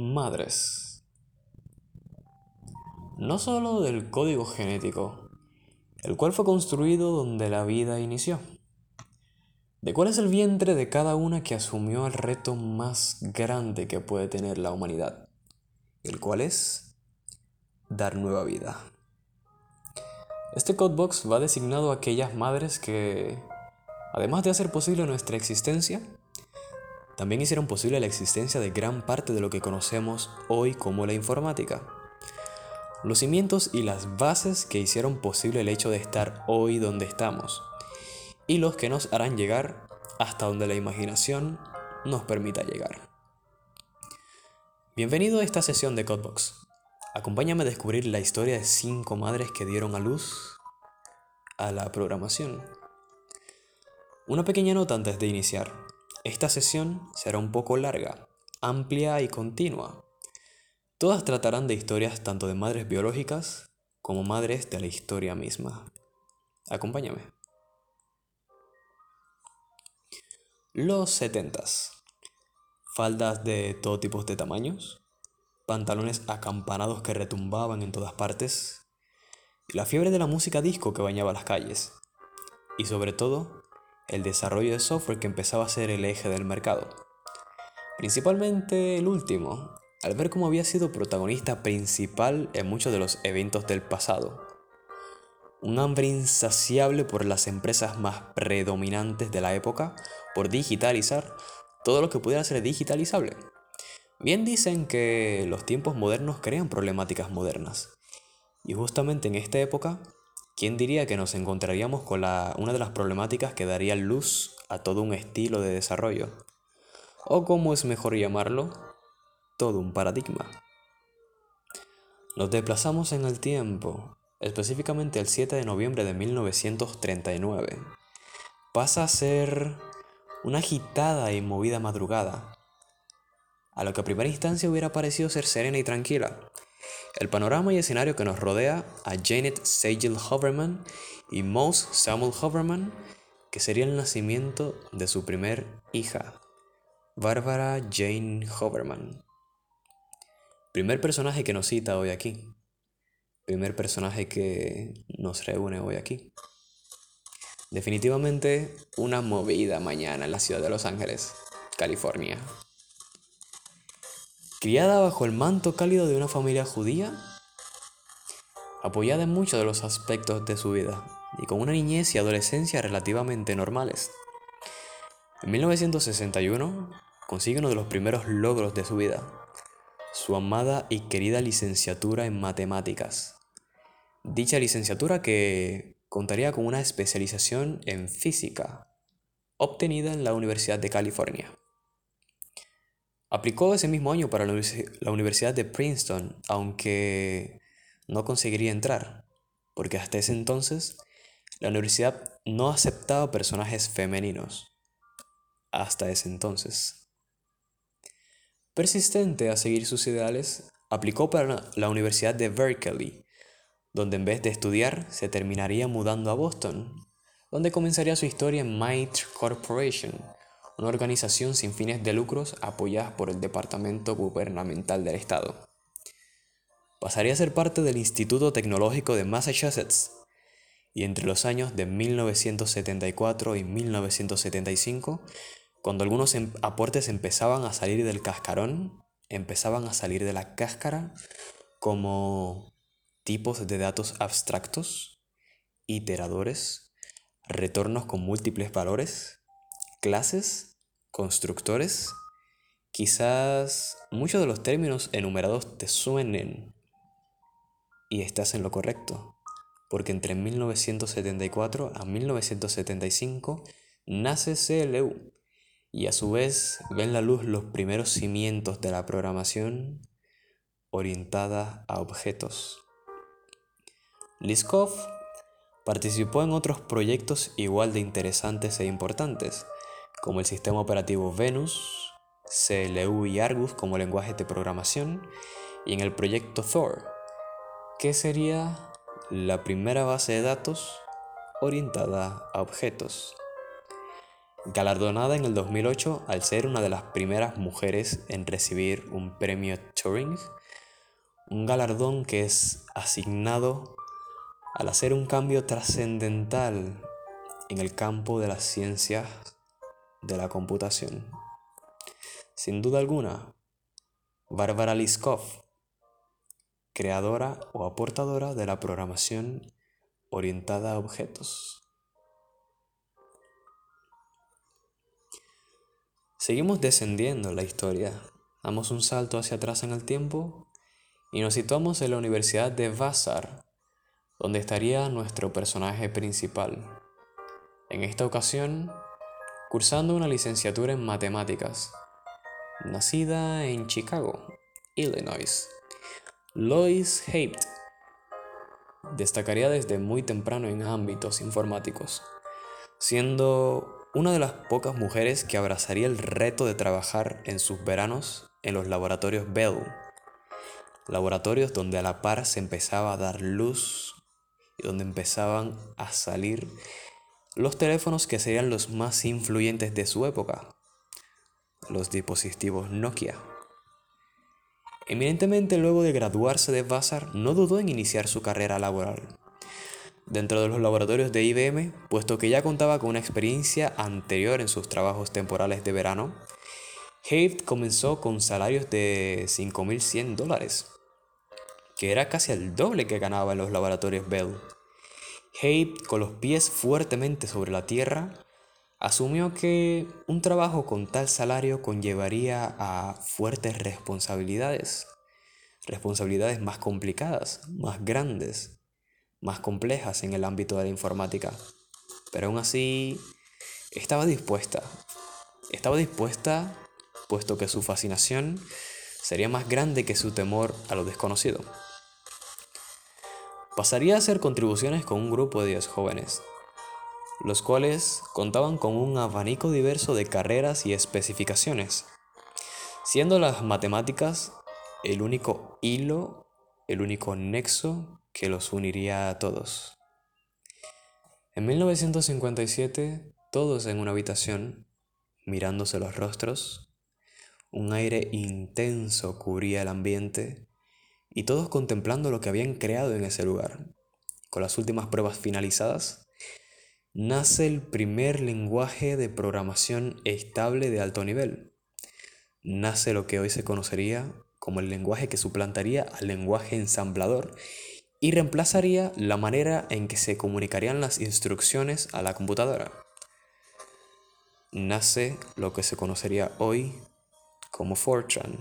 Madres. No solo del código genético, el cual fue construido donde la vida inició. ¿De cuál es el vientre de cada una que asumió el reto más grande que puede tener la humanidad? El cual es dar nueva vida. Este codebox va designado a aquellas madres que, además de hacer posible nuestra existencia, también hicieron posible la existencia de gran parte de lo que conocemos hoy como la informática. Los cimientos y las bases que hicieron posible el hecho de estar hoy donde estamos, y los que nos harán llegar hasta donde la imaginación nos permita llegar. Bienvenido a esta sesión de Codebox. Acompáñame a descubrir la historia de cinco madres que dieron a luz a la programación. Una pequeña nota antes de iniciar. Esta sesión será un poco larga, amplia y continua. Todas tratarán de historias tanto de madres biológicas como madres de la historia misma. Acompáñame. Los setentas. Faldas de todo tipo de tamaños, pantalones acampanados que retumbaban en todas partes, la fiebre de la música disco que bañaba las calles, y sobre todo el desarrollo de software que empezaba a ser el eje del mercado. Principalmente el último, al ver cómo había sido protagonista principal en muchos de los eventos del pasado. Un hambre insaciable por las empresas más predominantes de la época por digitalizar todo lo que pudiera ser digitalizable. Bien dicen que los tiempos modernos crean problemáticas modernas. Y justamente en esta época ¿Quién diría que nos encontraríamos con la, una de las problemáticas que daría luz a todo un estilo de desarrollo? O como es mejor llamarlo, todo un paradigma. Nos desplazamos en el tiempo, específicamente el 7 de noviembre de 1939. Pasa a ser una agitada y movida madrugada, a lo que a primera instancia hubiera parecido ser serena y tranquila, el panorama y escenario que nos rodea a Janet Sagel Hoverman y Mouse Samuel Hoverman, que sería el nacimiento de su primer hija, Barbara Jane Hoverman. Primer personaje que nos cita hoy aquí. Primer personaje que nos reúne hoy aquí. Definitivamente una movida mañana en la ciudad de Los Ángeles, California. Criada bajo el manto cálido de una familia judía, apoyada en muchos de los aspectos de su vida y con una niñez y adolescencia relativamente normales. En 1961 consigue uno de los primeros logros de su vida, su amada y querida licenciatura en matemáticas. Dicha licenciatura que contaría con una especialización en física, obtenida en la Universidad de California. Aplicó ese mismo año para la Universidad de Princeton, aunque no conseguiría entrar, porque hasta ese entonces la universidad no aceptaba personajes femeninos. Hasta ese entonces. Persistente a seguir sus ideales, aplicó para la Universidad de Berkeley, donde en vez de estudiar se terminaría mudando a Boston, donde comenzaría su historia en Mitre Corporation, una organización sin fines de lucros apoyada por el Departamento Gubernamental del Estado. Pasaría a ser parte del Instituto Tecnológico de Massachusetts y entre los años de 1974 y 1975, cuando algunos em-, aportes empezaban a salir del cascarón, empezaban a salir de la cáscara como tipos de datos abstractos, iteradores, retornos con múltiples valores, clases constructores, quizás muchos de los términos enumerados te suenen y estás en lo correcto, porque entre 1974 a 1975 nace CLU y a su vez ven la luz los primeros cimientos de la programación orientada a objetos. Liskov participó en otros proyectos igual de interesantes e importantes, como el sistema operativo Venus, CLU y Argus como lenguaje de programación, y en el proyecto Thor, que sería la primera base de datos orientada a objetos. galardonada en el 2008 al ser una de las primeras mujeres en recibir un premio Turing, un galardón que es asignado al hacer un cambio trascendental en el campo de las ciencias de la computación. Sin duda alguna, Bárbara Liskov, creadora o aportadora de la programación orientada a objetos. Seguimos descendiendo en la historia, damos un salto hacia atrás en el tiempo y nos situamos en la Universidad de Vassar, donde estaría nuestro personaje principal. En esta ocasión, cursando una licenciatura en matemáticas, nacida en Chicago, Illinois. Lois Haidt destacaría desde muy temprano en ámbitos informáticos, siendo una de las pocas mujeres que abrazaría el reto de trabajar en sus veranos en los laboratorios Bell, laboratorios donde a la par se empezaba a dar luz y donde empezaban a salir los teléfonos que serían los más influyentes de su época, los dispositivos Nokia. Eminentemente luego de graduarse de Vassar, no dudó en iniciar su carrera laboral dentro de los laboratorios de IBM, puesto que ya contaba con una experiencia anterior en sus trabajos temporales de verano. Haidt comenzó con salarios de 5.100 dólares, que era casi el doble que ganaba en los laboratorios Bell. Haidt, con los pies fuertemente sobre la tierra, asumió que un trabajo con tal salario conllevaría a fuertes responsabilidades, responsabilidades más complicadas, más grandes, más complejas en el ámbito de la informática. Pero aún así, estaba dispuesta. Estaba dispuesta puesto que su fascinación sería más grande que su temor a lo desconocido. Pasaría a hacer contribuciones con un grupo de 10 jóvenes, los cuales contaban con un abanico diverso de carreras y especificaciones, siendo las matemáticas el único hilo, el único nexo que los uniría a todos. En 1957, todos en una habitación, mirándose los rostros, un aire intenso cubría el ambiente y todos contemplando lo que habían creado en ese lugar. Con las últimas pruebas finalizadas, nace el primer lenguaje de programación estable de alto nivel. Nace lo que hoy se conocería como el lenguaje que suplantaría al lenguaje ensamblador y reemplazaría la manera en que se comunicarían las instrucciones a la computadora. Nace lo que se conocería hoy como Fortran,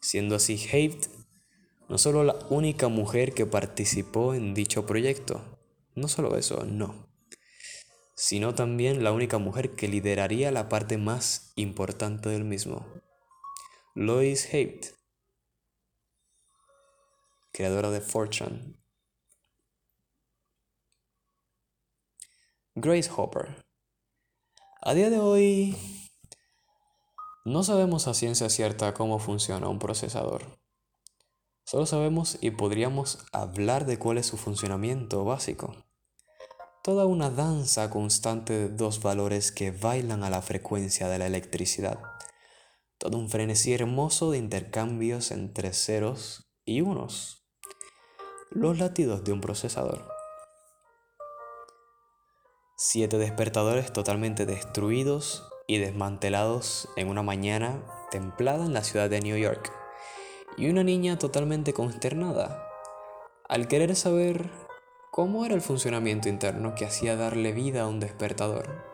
siendo así Haidt no solo la única mujer que participó en dicho proyecto, no solo eso, no sino también la única mujer que lideraría la parte más importante del mismo. Lois Haidt, creadora de Fortune. Grace Hopper. A día de hoy no sabemos a ciencia cierta cómo funciona un procesador. Solo sabemos y podríamos hablar de cuál es su funcionamiento básico. Toda una danza constante de dos valores que bailan a la frecuencia de la electricidad, todo un frenesí hermoso de intercambios entre ceros y unos, los latidos de un procesador. Siete despertadores totalmente destruidos y desmantelados en una mañana templada en la ciudad de New York, y una niña totalmente consternada al querer saber ¿Cómo era el funcionamiento interno que hacía darle vida a un despertador?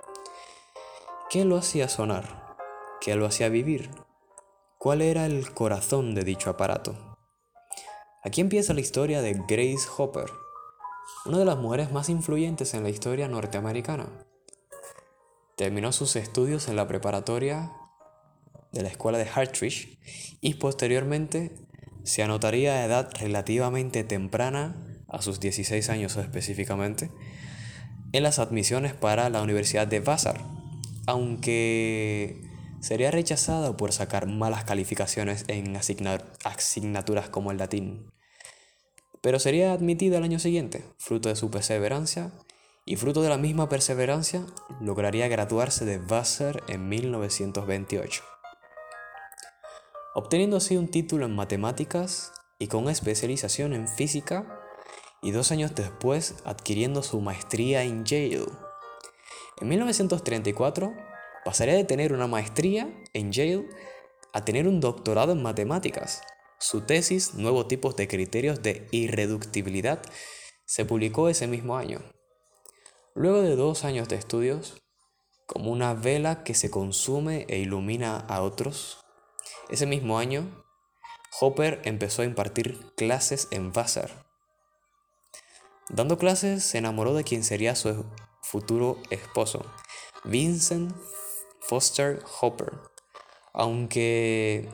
¿Qué lo hacía sonar? ¿Qué lo hacía vivir? ¿Cuál era el corazón de dicho aparato? Aquí empieza la historia de Grace Hopper, una de las mujeres más influyentes en la historia norteamericana. Terminó sus estudios en la preparatoria de la escuela de Hartridge y posteriormente se anotaría a edad relativamente temprana a sus 16 años específicamente, en las admisiones para la Universidad de Vassar, aunque sería rechazada por sacar malas calificaciones en asignaturas como el latín. Pero sería admitida al año siguiente, fruto de su perseverancia y fruto de la misma perseverancia lograría graduarse de Vassar en 1928, obteniendo así un título en matemáticas y con especialización en física y dos años después adquiriendo su maestría en Yale. En 1934 pasaría de tener una maestría en Yale a tener un doctorado en matemáticas. Su tesis, Nuevos tipos de criterios de irreductibilidad, se publicó ese mismo año. Luego de dos años de estudios, como una vela que se consume e ilumina a otros, ese mismo año, Hopper empezó a impartir clases en Vassar. Dando clases, se enamoró de quien sería su futuro esposo, Vincent Foster Hopper, aunque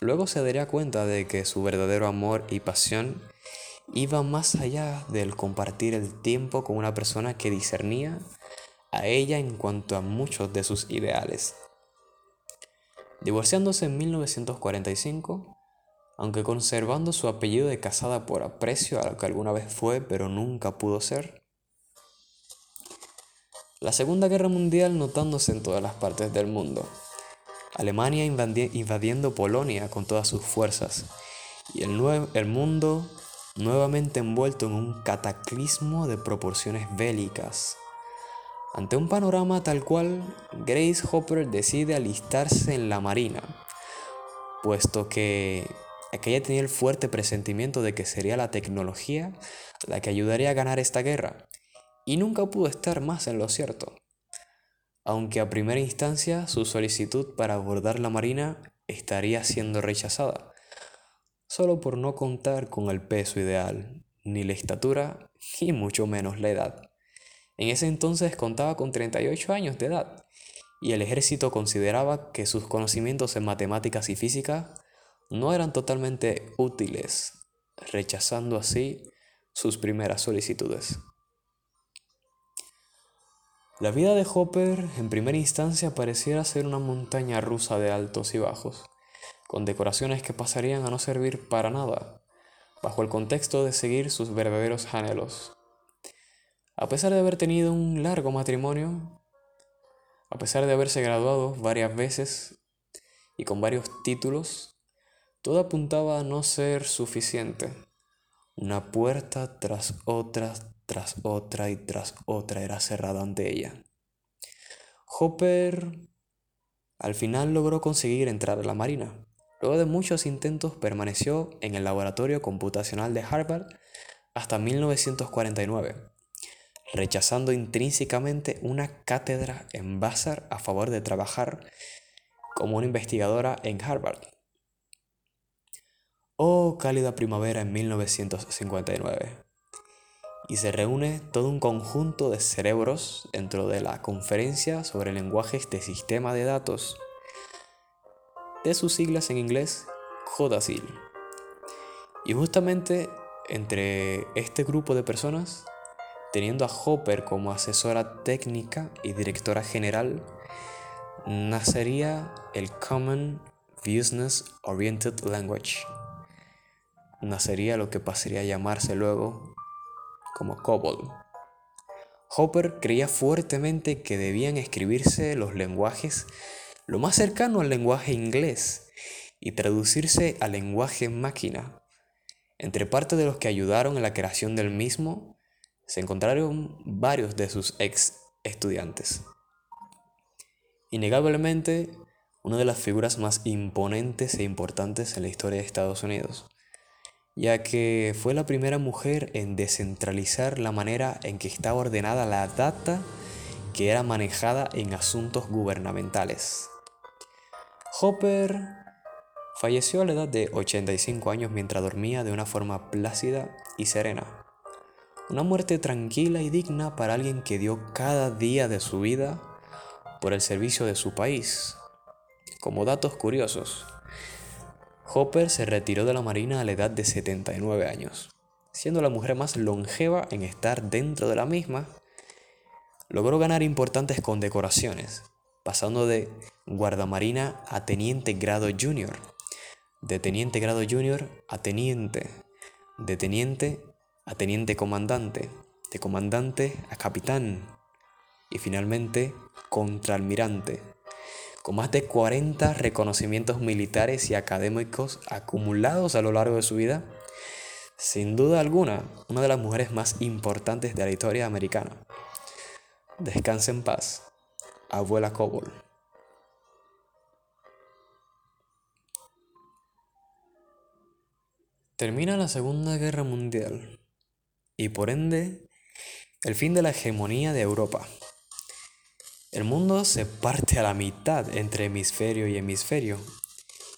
luego se daría cuenta de que su verdadero amor y pasión iba más allá del compartir el tiempo con una persona que discernía a ella en cuanto a muchos de sus ideales. Divorciándose en 1945, aunque conservando su apellido de casada por aprecio a lo que alguna vez fue pero nunca pudo ser. La Segunda Guerra Mundial notándose en todas las partes del mundo. Alemania invadiendo Polonia con todas sus fuerzas y el, el mundo nuevamente envuelto en un cataclismo de proporciones bélicas. Ante un panorama tal cual, Grace Hopper decide alistarse en la Marina, puesto que aquella tenía el fuerte presentimiento de que sería la tecnología la que ayudaría a ganar esta guerra, y nunca pudo estar más en lo cierto. Aunque a primera instancia su solicitud para abordar la Marina estaría siendo rechazada, solo por no contar con el peso ideal, ni la estatura, y mucho menos la edad. En ese entonces contaba con 38 años de edad, y el ejército consideraba que sus conocimientos en matemáticas y física no eran totalmente útiles, rechazando así sus primeras solicitudes. La vida de Hopper en primera instancia pareciera ser una montaña rusa de altos y bajos con decoraciones que pasarían a no servir para nada, bajo el contexto de seguir sus verdaderos anhelos. A pesar de haber tenido un largo matrimonio, a pesar de haberse graduado varias veces y con varios títulos, todo apuntaba a no ser suficiente. Una puerta tras otra, tras otra y tras otra era cerrada ante ella. Hopper al final logró conseguir entrar a la Marina, Luego de muchos intentos permaneció en el laboratorio computacional de Harvard hasta 1949, rechazando intrínsecamente una cátedra en Vassar a favor de trabajar como una investigadora en Harvard. Oh, cálida primavera en 1959. Y se reúne todo un conjunto de cerebros dentro de la conferencia sobre lenguajes de sistema de datos de sus siglas en inglés CODASIL. Y justamente entre este grupo de personas, teniendo a Hopper como asesora técnica y directora general, nacería el Common Business Oriented Language. Nacería lo que pasaría a llamarse luego como COBOL. Hopper creía fuertemente que debían escribirse los lenguajes lo más cercano al lenguaje inglés y traducirse al lenguaje máquina. Entre parte de los que ayudaron en la creación del mismo, se encontraron varios de sus ex estudiantes. Innegablemente, una de las figuras más imponentes e importantes en la historia de Estados Unidos, ya que fue la primera mujer en descentralizar la manera en que estaba ordenada la data que era manejada en asuntos gubernamentales. Hopper falleció a la edad de 85 años mientras dormía de una forma plácida y serena. Una muerte tranquila y digna para alguien que dio cada día de su vida por el servicio de su país. Como datos curiosos, Hopper se retiró de la Marina a la edad de 79 años, siendo la mujer más longeva en estar dentro de la misma. Logró ganar importantes condecoraciones, pasando de guardamarina a teniente grado junior, de teniente grado junior a teniente, de teniente a teniente comandante, de comandante a capitán y finalmente contraalmirante, con más de 40 reconocimientos militares y académicos acumulados a lo largo de su vida, sin duda alguna, una de las mujeres más importantes de la historia americana. Descanse en paz, abuela Cobol. Termina la Segunda Guerra Mundial y por ende el fin de la hegemonía de Europa. El mundo se parte a la mitad entre hemisferio y hemisferio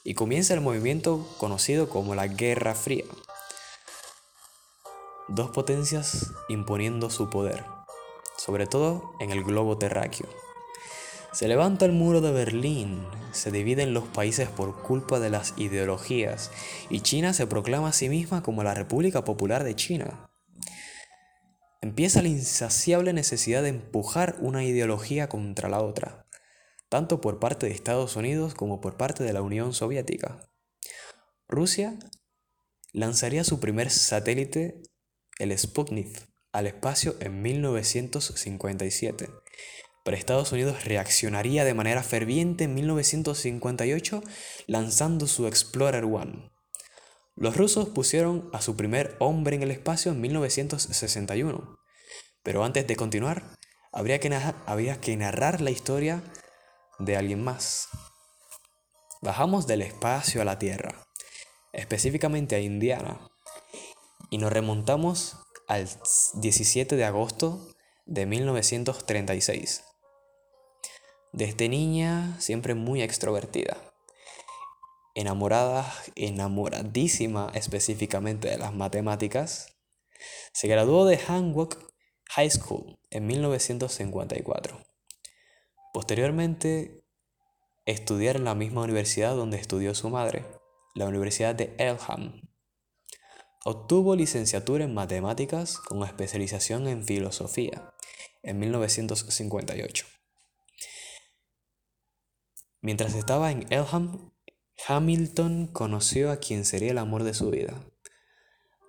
y comienza el movimiento conocido como la Guerra Fría. Dos potencias imponiendo su poder, sobre todo en el globo terráqueo. Se levanta el muro de Berlín, se dividen los países por culpa de las ideologías y China se proclama a sí misma como la República Popular de China. Empieza la insaciable necesidad de empujar una ideología contra la otra, tanto por parte de Estados Unidos como por parte de la Unión Soviética. Rusia lanzaría su primer satélite, el Sputnik, al espacio en 1957 pero Estados Unidos reaccionaría de manera ferviente en 1958 lanzando su Explorer One. Los rusos pusieron a su primer hombre en el espacio en 1961, pero antes de continuar, habría que, habría que narrar la historia de alguien más. Bajamos del espacio a la Tierra, específicamente a Indiana, y nos remontamos al 17 de agosto de 1936. Desde niña siempre muy extrovertida. Enamorada, enamoradísima específicamente de las matemáticas, se graduó de Hanwok High School en 1954. Posteriormente, estudió en la misma universidad donde estudió su madre, la Universidad de Elham. Obtuvo licenciatura en matemáticas con especialización en filosofía en 1958. Mientras estaba en Elham, Hamilton conoció a quien sería el amor de su vida,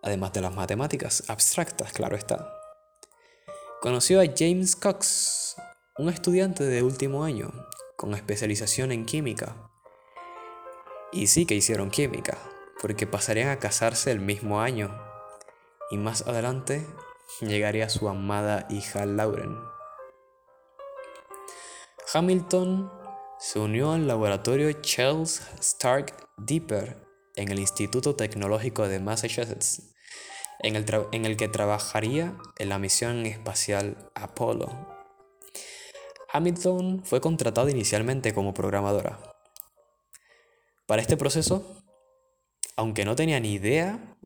además de las matemáticas abstractas, claro está. Conoció a James Cox, un estudiante de último año, con especialización en química. Y sí que hicieron química, porque pasarían a casarse el mismo año. Y más adelante llegaría su amada hija Lauren. Hamilton se unió al laboratorio Charles Stark Deeper en el Instituto Tecnológico de Massachusetts, en el, que trabajaría en la misión espacial Apollo. Hamilton fue contratado inicialmente como programadora. Para este proceso, aunque no tenía ni idea,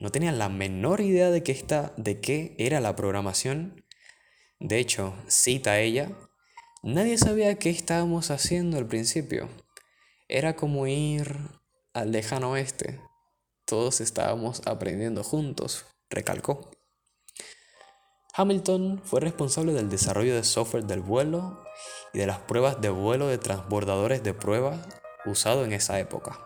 no tenía la menor idea de, que esta, de qué era la programación, de hecho, cita a ella, Nadie sabía qué estábamos haciendo al principio. Era como ir al lejano oeste. Todos estábamos aprendiendo juntos, recalcó. Hamilton fue responsable del desarrollo de software del vuelo y de las pruebas de vuelo de transbordadores de prueba usado en esa época.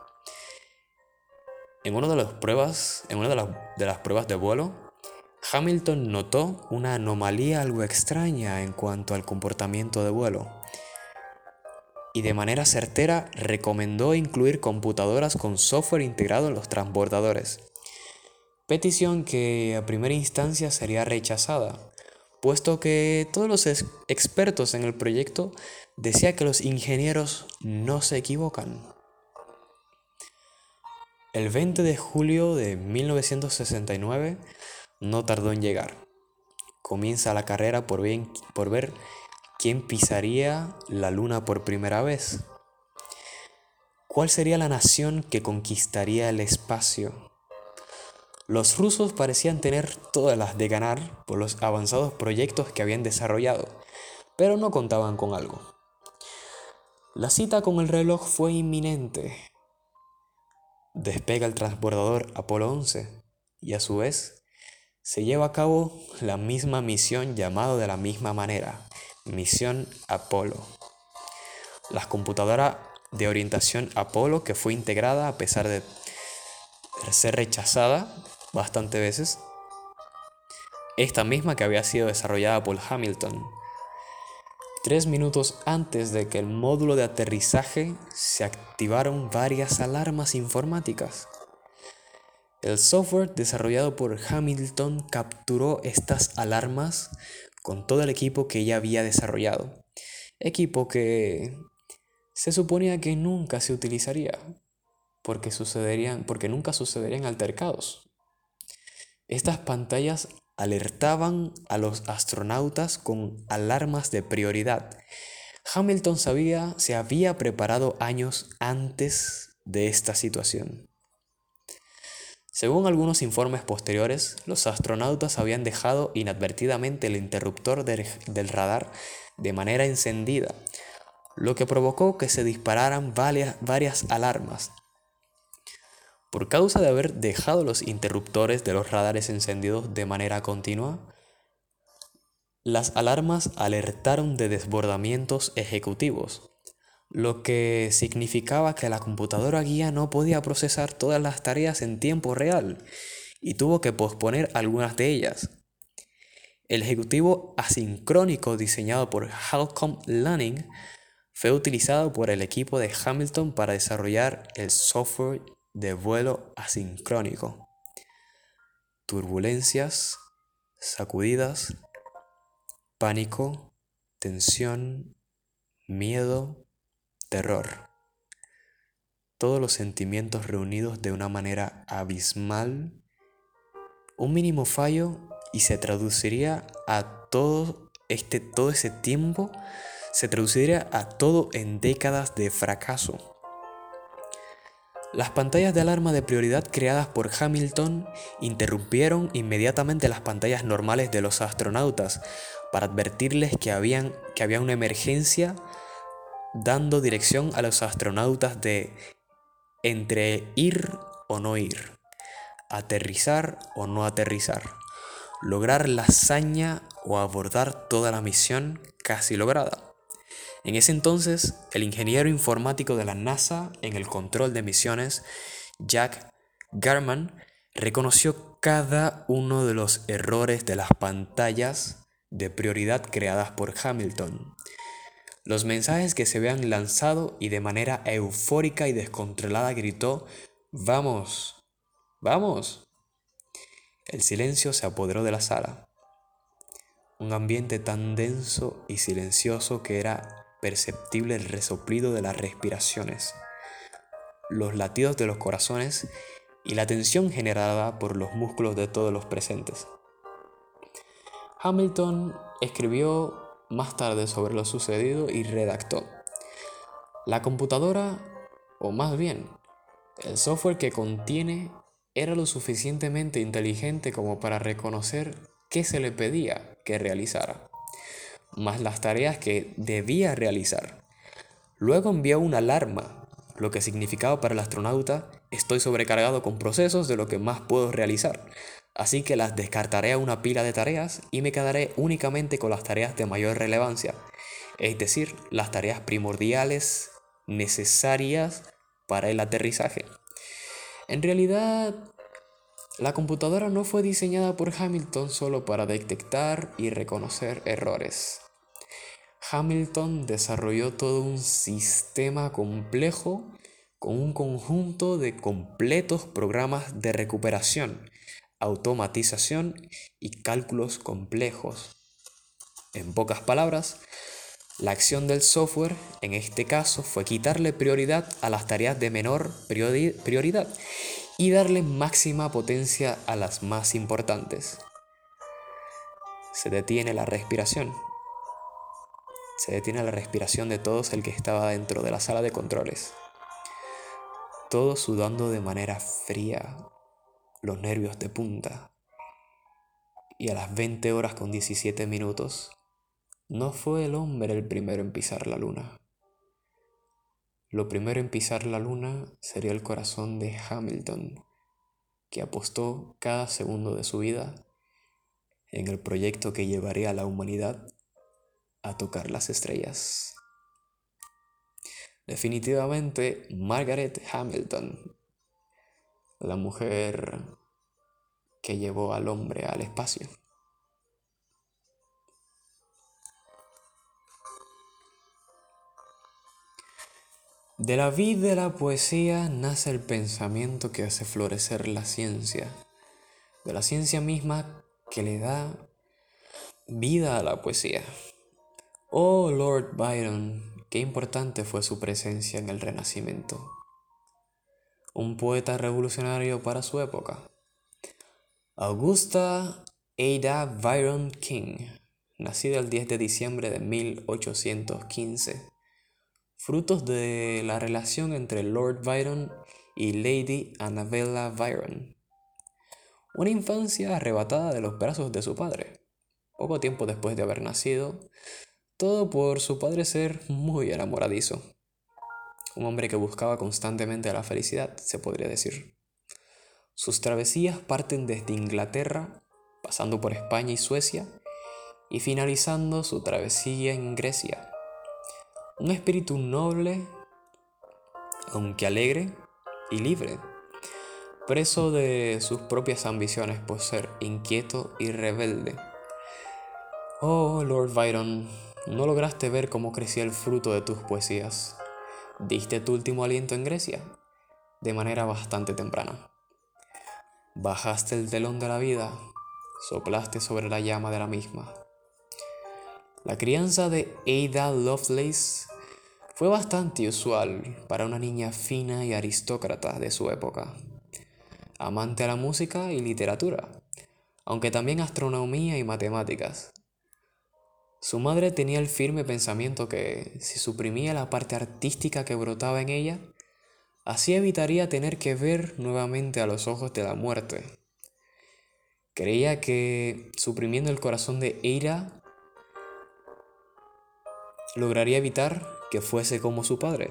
En una de las pruebas, en una de las, de las pruebas de vuelo, Hamilton notó una anomalía algo extraña en cuanto al comportamiento de vuelo y de manera certera recomendó incluir computadoras con software integrado en los transbordadores. Petición que a primera instancia sería rechazada, puesto que todos los expertos en el proyecto decían que los ingenieros no se equivocan. El 20 de julio de 1969, no tardó en llegar. Comienza la carrera por, por ver quién pisaría la luna por primera vez. ¿Cuál sería la nación que conquistaría el espacio? Los rusos parecían tener todas las de ganar por los avanzados proyectos que habían desarrollado, pero no contaban con algo. La cita con el reloj fue inminente. Despega el transbordador Apolo 11 y a su vez se lleva a cabo la misma misión llamada de la misma manera, misión Apolo. La computadora de orientación Apolo que fue integrada a pesar de ser rechazada bastante veces, esta misma que había sido desarrollada por Hamilton. Tres minutos antes de que el módulo de aterrizaje se activaron varias alarmas informáticas. El software desarrollado por Hamilton capturó estas alarmas con todo el equipo que ya había desarrollado. Equipo que se suponía que nunca se utilizaría porque, sucederían, porque nunca sucederían altercados. Estas pantallas alertaban a los astronautas con alarmas de prioridad. Hamilton sabía, se había preparado años antes de esta situación. Según algunos informes posteriores, los astronautas habían dejado inadvertidamente el interruptor del radar de manera encendida, lo que provocó que se dispararan varias, varias alarmas. Por causa de haber dejado los interruptores de los radares encendidos de manera continua, las alarmas alertaron de desbordamientos ejecutivos, lo que significaba que la computadora guía no podía procesar todas las tareas en tiempo real y tuvo que posponer algunas de ellas. El ejecutivo asincrónico diseñado por Halcom Lanning fue utilizado por el equipo de Hamilton para desarrollar el software de vuelo asincrónico. Turbulencias, sacudidas, pánico, tensión, miedo, terror. Todos los sentimientos reunidos de una manera abismal. Un mínimo fallo y se traduciría a todo este todo ese tiempo se traduciría a todo en décadas de fracaso. Las pantallas de alarma de prioridad creadas por Hamilton interrumpieron inmediatamente las pantallas normales de los astronautas para advertirles que, habían, que había una emergencia dando dirección a los astronautas de entre ir o no ir, aterrizar o no aterrizar, lograr la hazaña o abordar toda la misión casi lograda. En ese entonces, el ingeniero informático de la NASA en el control de misiones, Jack Garman, reconoció cada uno de los errores de las pantallas de prioridad creadas por Hamilton. Los mensajes que se habían lanzado y de manera eufórica y descontrolada gritó, ¡Vamos! ¡Vamos! El silencio se apoderó de la sala. Un ambiente tan denso y silencioso que era perceptible el resoplido de las respiraciones, los latidos de los corazones y la tensión generada por los músculos de todos los presentes. Hamilton escribió más tarde sobre lo sucedido y redactó. La computadora, o más bien, el software que contiene, era lo suficientemente inteligente como para reconocer qué se le pedía que realizara más las tareas que debía realizar. Luego envió una alarma, lo que significaba para el astronauta, estoy sobrecargado con procesos de lo que más puedo realizar, así que las descartaré a una pila de tareas y me quedaré únicamente con las tareas de mayor relevancia, es decir, las tareas primordiales necesarias para el aterrizaje. En realidad, la computadora no fue diseñada por Hamilton solo para detectar y reconocer errores. Hamilton desarrolló todo un sistema complejo con un conjunto de completos programas de recuperación, automatización y cálculos complejos. En pocas palabras, la acción del software en este caso fue quitarle prioridad a las tareas de menor prioridad y darle máxima potencia a las más importantes. Se detiene la respiración se detiene la respiración de todos el que estaba dentro de la sala de controles. Todos sudando de manera fría, los nervios de punta. Y a las 20 horas con 17 minutos, no fue el hombre el primero en pisar la luna. Lo primero en pisar la luna sería el corazón de Hamilton, que apostó cada segundo de su vida en el proyecto que llevaría a la humanidad a tocar las estrellas. Definitivamente Margaret Hamilton, la mujer que llevó al hombre al espacio. De la vida de la poesía nace el pensamiento que hace florecer la ciencia, de la ciencia misma que le da vida a la poesía. Oh Lord Byron, qué importante fue su presencia en el Renacimiento. Un poeta revolucionario para su época. Augusta Ada Byron King, nacida el 10 de diciembre de 1815 frutos de la relación entre Lord Byron y Lady Annabella Byron. Una infancia arrebatada de los brazos de su padre, poco tiempo después de haber nacido, todo por su padre ser muy enamoradizo. Un hombre que buscaba constantemente la felicidad, se podría decir. Sus travesías parten desde Inglaterra, pasando por España y Suecia, y finalizando su travesía en Grecia, un espíritu noble, aunque alegre y libre, preso de sus propias ambiciones por ser inquieto y rebelde. Oh, Lord Byron, no lograste ver cómo crecía el fruto de tus poesías. Diste tu último aliento en Grecia, de manera bastante temprana. Bajaste el telón de la vida, soplaste sobre la llama de la misma. La crianza de Ada Lovelace fue bastante usual para una niña fina y aristócrata de su época, amante a la música y literatura, aunque también astronomía y matemáticas. Su madre tenía el firme pensamiento que si suprimía la parte artística que brotaba en ella, así evitaría tener que ver nuevamente a los ojos de la muerte. Creía que suprimiendo el corazón de Eira lograría evitar que fuese como su padre.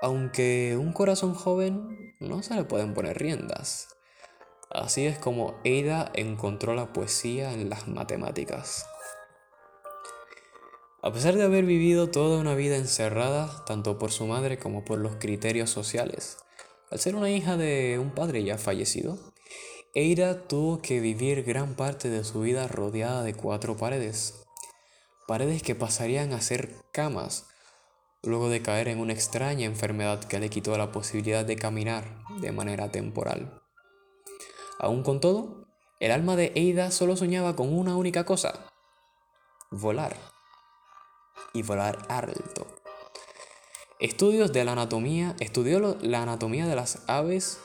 Aunque un corazón joven no se le pueden poner riendas. Así es como Ada encontró la poesía en las matemáticas. A pesar de haber vivido toda una vida encerrada, tanto por su madre como por los criterios sociales, al ser una hija de un padre ya fallecido, Eira tuvo que vivir gran parte de su vida rodeada de cuatro paredes, paredes que pasarían a ser camas, luego de caer en una extraña enfermedad que le quitó la posibilidad de caminar de manera temporal. Aún con todo, el alma de Eida solo soñaba con una única cosa, volar. Y volar alto. Estudios de la anatomía, estudió la anatomía de las aves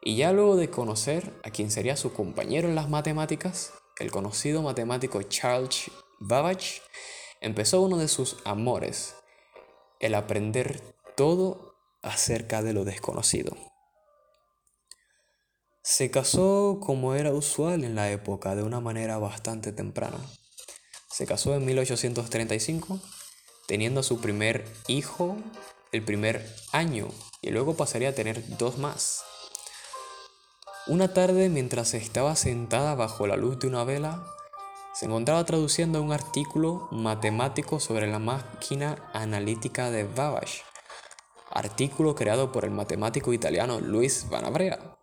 y ya luego de conocer a quien sería su compañero en las matemáticas, el conocido matemático Charles Babbage empezó uno de sus amores, el aprender todo acerca de lo desconocido. Se casó como era usual en la época de una manera bastante temprana. Se casó en 1835, teniendo a su primer hijo el primer año y luego pasaría a tener dos más. Una tarde, mientras estaba sentada bajo la luz de una vela, se encontraba traduciendo un artículo matemático sobre la máquina analítica de Babbage, artículo creado por el matemático italiano Luis Van Abrea.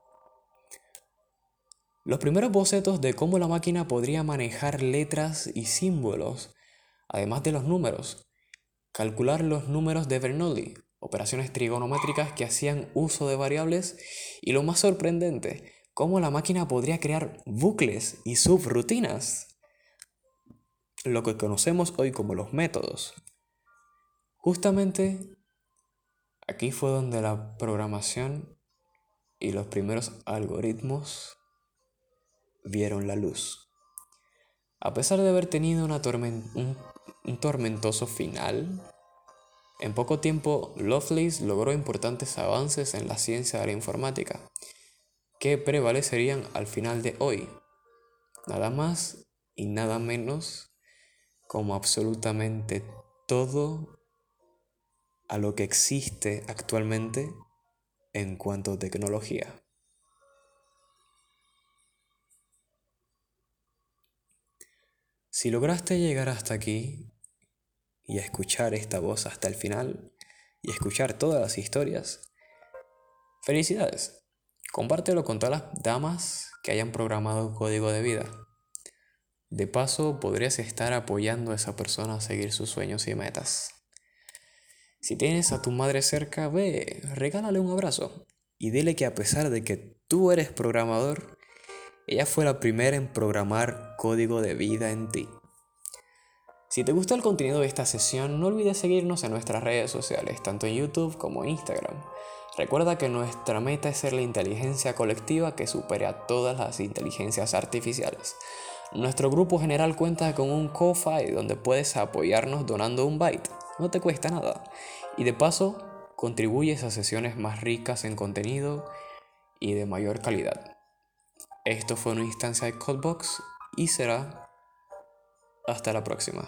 Los primeros bocetos de cómo la máquina podría manejar letras y símbolos, además de los números, calcular los números de Bernoulli, operaciones trigonométricas que hacían uso de variables y lo más sorprendente, cómo la máquina podría crear bucles y subrutinas lo que conocemos hoy como los métodos. Justamente aquí fue donde la programación y los primeros algoritmos vieron la luz. A pesar de haber tenido un, un tormentoso final, en poco tiempo Lovelace logró importantes avances en la ciencia de la informática, que prevalecerían al final de hoy, nada más y nada menos como absolutamente todo a lo que existe actualmente en cuanto a tecnología. Si lograste llegar hasta aquí y escuchar esta voz hasta el final y escuchar todas las historias, felicidades. Compártelo con todas las damas que hayan programado código de vida. De paso, podrías estar apoyando a esa persona a seguir sus sueños y metas. Si tienes a tu madre cerca, ve, regálale un abrazo y dile que a pesar de que tú eres programador, ella fue la primera en programar código de vida en ti. Si te gustó el contenido de esta sesión, no olvides seguirnos en nuestras redes sociales, tanto en YouTube como en Instagram. Recuerda que nuestra meta es ser la inteligencia colectiva que supere a todas las inteligencias artificiales. Nuestro grupo general cuenta con un Ko-Fi donde puedes apoyarnos donando un byte. No te cuesta nada. Y de paso, contribuyes a sesiones más ricas en contenido y de mayor calidad. Esto fue una instancia de Codebox y será hasta la próxima.